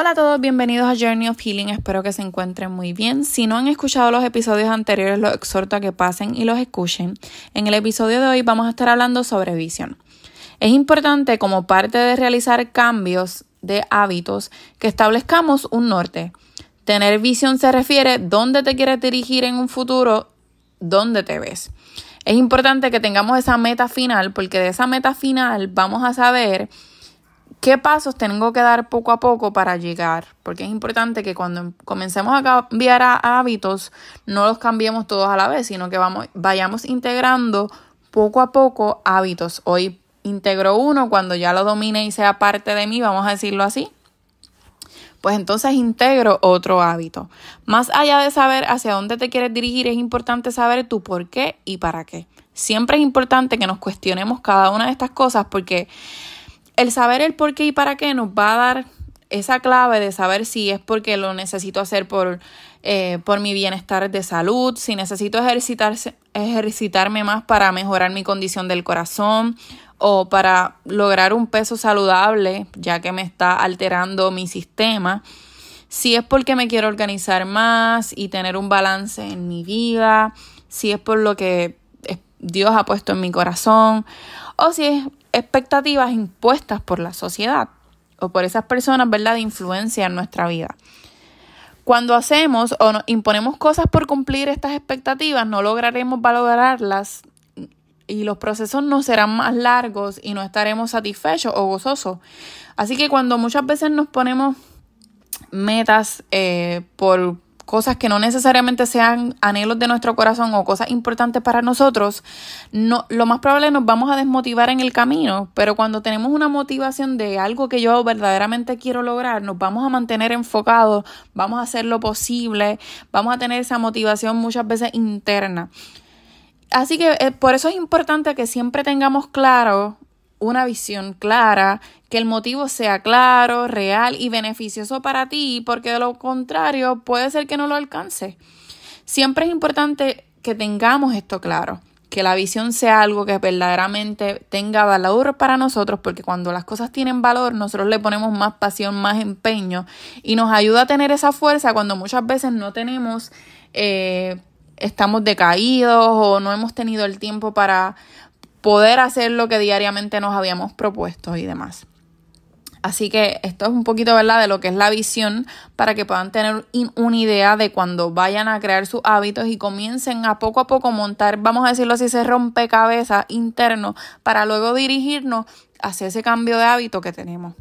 Hola a todos, bienvenidos a Journey of Healing, espero que se encuentren muy bien. Si no han escuchado los episodios anteriores, los exhorto a que pasen y los escuchen. En el episodio de hoy vamos a estar hablando sobre visión. Es importante como parte de realizar cambios de hábitos que establezcamos un norte. Tener visión se refiere dónde te quieres dirigir en un futuro, dónde te ves. Es importante que tengamos esa meta final porque de esa meta final vamos a saber ¿Qué pasos tengo que dar poco a poco para llegar? Porque es importante que cuando comencemos a cambiar hábitos, no los cambiemos todos a la vez, sino que vamos, vayamos integrando poco a poco hábitos. Hoy integro uno, cuando ya lo domine y sea parte de mí, vamos a decirlo así, pues entonces integro otro hábito. Más allá de saber hacia dónde te quieres dirigir, es importante saber tu por qué y para qué. Siempre es importante que nos cuestionemos cada una de estas cosas porque el saber el por qué y para qué nos va a dar esa clave de saber si es porque lo necesito hacer por, eh, por mi bienestar de salud, si necesito ejercitarse, ejercitarme más para mejorar mi condición del corazón o para lograr un peso saludable, ya que me está alterando mi sistema. Si es porque me quiero organizar más y tener un balance en mi vida, si es por lo que Dios ha puesto en mi corazón, o si es expectativas impuestas por la sociedad o por esas personas, ¿verdad?, de influencia en nuestra vida. Cuando hacemos o imponemos cosas por cumplir estas expectativas, no lograremos valorarlas y los procesos no serán más largos y no estaremos satisfechos o gozosos. Así que cuando muchas veces nos ponemos metas eh, por cosas que no necesariamente sean anhelos de nuestro corazón o cosas importantes para nosotros, no, lo más probable nos vamos a desmotivar en el camino, pero cuando tenemos una motivación de algo que yo verdaderamente quiero lograr, nos vamos a mantener enfocados, vamos a hacer lo posible, vamos a tener esa motivación muchas veces interna. Así que eh, por eso es importante que siempre tengamos claro una visión clara, que el motivo sea claro, real y beneficioso para ti, porque de lo contrario puede ser que no lo alcance. Siempre es importante que tengamos esto claro, que la visión sea algo que verdaderamente tenga valor para nosotros, porque cuando las cosas tienen valor, nosotros le ponemos más pasión, más empeño y nos ayuda a tener esa fuerza cuando muchas veces no tenemos, eh, estamos decaídos o no hemos tenido el tiempo para poder hacer lo que diariamente nos habíamos propuesto y demás. Así que esto es un poquito, ¿verdad?, de lo que es la visión para que puedan tener una idea de cuando vayan a crear sus hábitos y comiencen a poco a poco montar, vamos a decirlo así, ese rompecabezas interno para luego dirigirnos hacia ese cambio de hábito que tenemos.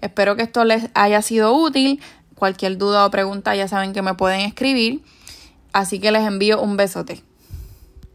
Espero que esto les haya sido útil. Cualquier duda o pregunta ya saben que me pueden escribir. Así que les envío un besote.